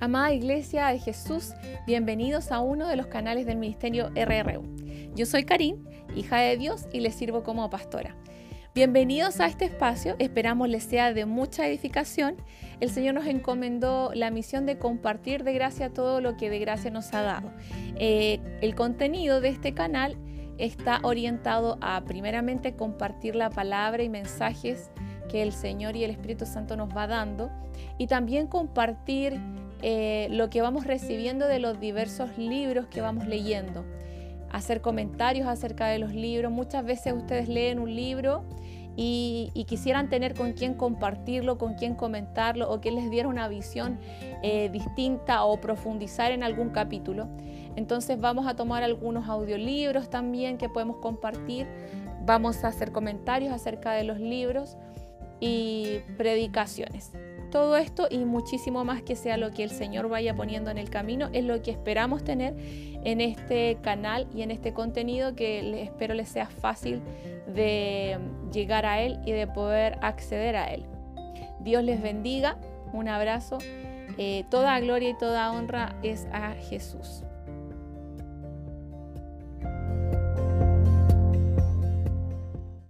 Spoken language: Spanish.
Amada Iglesia de Jesús, bienvenidos a uno de los canales del Ministerio RRU. Yo soy Karin, hija de Dios, y les sirvo como pastora. Bienvenidos a este espacio, esperamos les sea de mucha edificación. El Señor nos encomendó la misión de compartir de gracia todo lo que de gracia nos ha dado. Eh, el contenido de este canal está orientado a primeramente compartir la palabra y mensajes que el Señor y el Espíritu Santo nos va dando y también compartir eh, lo que vamos recibiendo de los diversos libros que vamos leyendo, hacer comentarios acerca de los libros. Muchas veces ustedes leen un libro y, quisieran tener con quién compartirlo, con quién comentarlo o que les diera una visión eh, distinta o profundizar en algún capítulo. Entonces vamos a tomar algunos audiolibros también que podemos compartir. Vamos a hacer comentarios acerca de los libros y predicaciones. Todo esto y muchísimo más que sea lo que el Señor vaya poniendo en el camino es lo que esperamos tener en este canal y en este contenido que espero les sea fácil de llegar a Él y de poder acceder a Él. Dios les bendiga, un abrazo. Eh, toda gloria y toda honra es a Jesús.